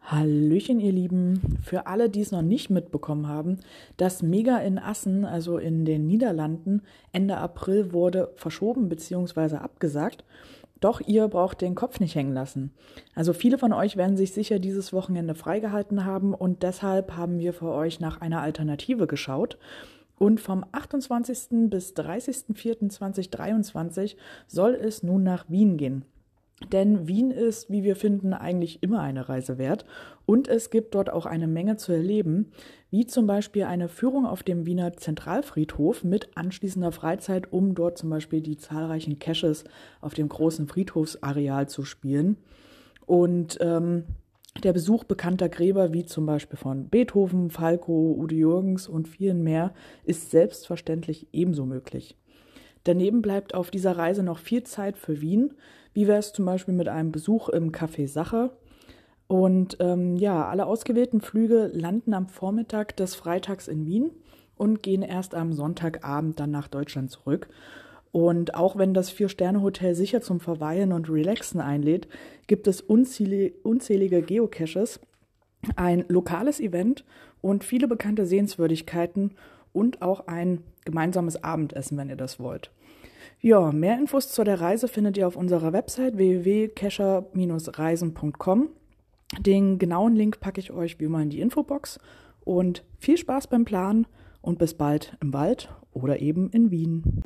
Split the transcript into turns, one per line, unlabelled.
Hallöchen, ihr Lieben. Für alle, die es noch nicht mitbekommen haben, das Mega in Assen, also in den Niederlanden, Ende April wurde verschoben bzw. abgesagt. Doch ihr braucht den Kopf nicht hängen lassen. Also viele von euch werden sich sicher dieses Wochenende freigehalten haben und deshalb haben wir für euch nach einer Alternative geschaut. Und vom 28. bis 30.04.2023 soll es nun nach Wien gehen. Denn Wien ist, wie wir finden, eigentlich immer eine Reise wert und es gibt dort auch eine Menge zu erleben, wie zum Beispiel eine Führung auf dem Wiener Zentralfriedhof mit anschließender Freizeit, um dort zum Beispiel die zahlreichen Caches auf dem großen Friedhofsareal zu spielen. Und ähm, der Besuch bekannter Gräber wie zum Beispiel von Beethoven, Falco, Udo Jürgens und vielen mehr ist selbstverständlich ebenso möglich. Daneben bleibt auf dieser Reise noch viel Zeit für Wien, wie wäre es zum Beispiel mit einem Besuch im Café Sache? Und ähm, ja, alle ausgewählten Flüge landen am Vormittag des Freitags in Wien und gehen erst am Sonntagabend dann nach Deutschland zurück. Und auch wenn das Vier-Sterne-Hotel sicher zum Verweilen und Relaxen einlädt, gibt es unzählige, unzählige Geocaches, ein lokales Event und viele bekannte Sehenswürdigkeiten und auch ein gemeinsames Abendessen, wenn ihr das wollt. Ja, mehr Infos zu der Reise findet ihr auf unserer Website www.kescher-reisen.com. Den genauen Link packe ich euch wie immer in die Infobox. Und viel Spaß beim Planen und bis bald im Wald oder eben in Wien.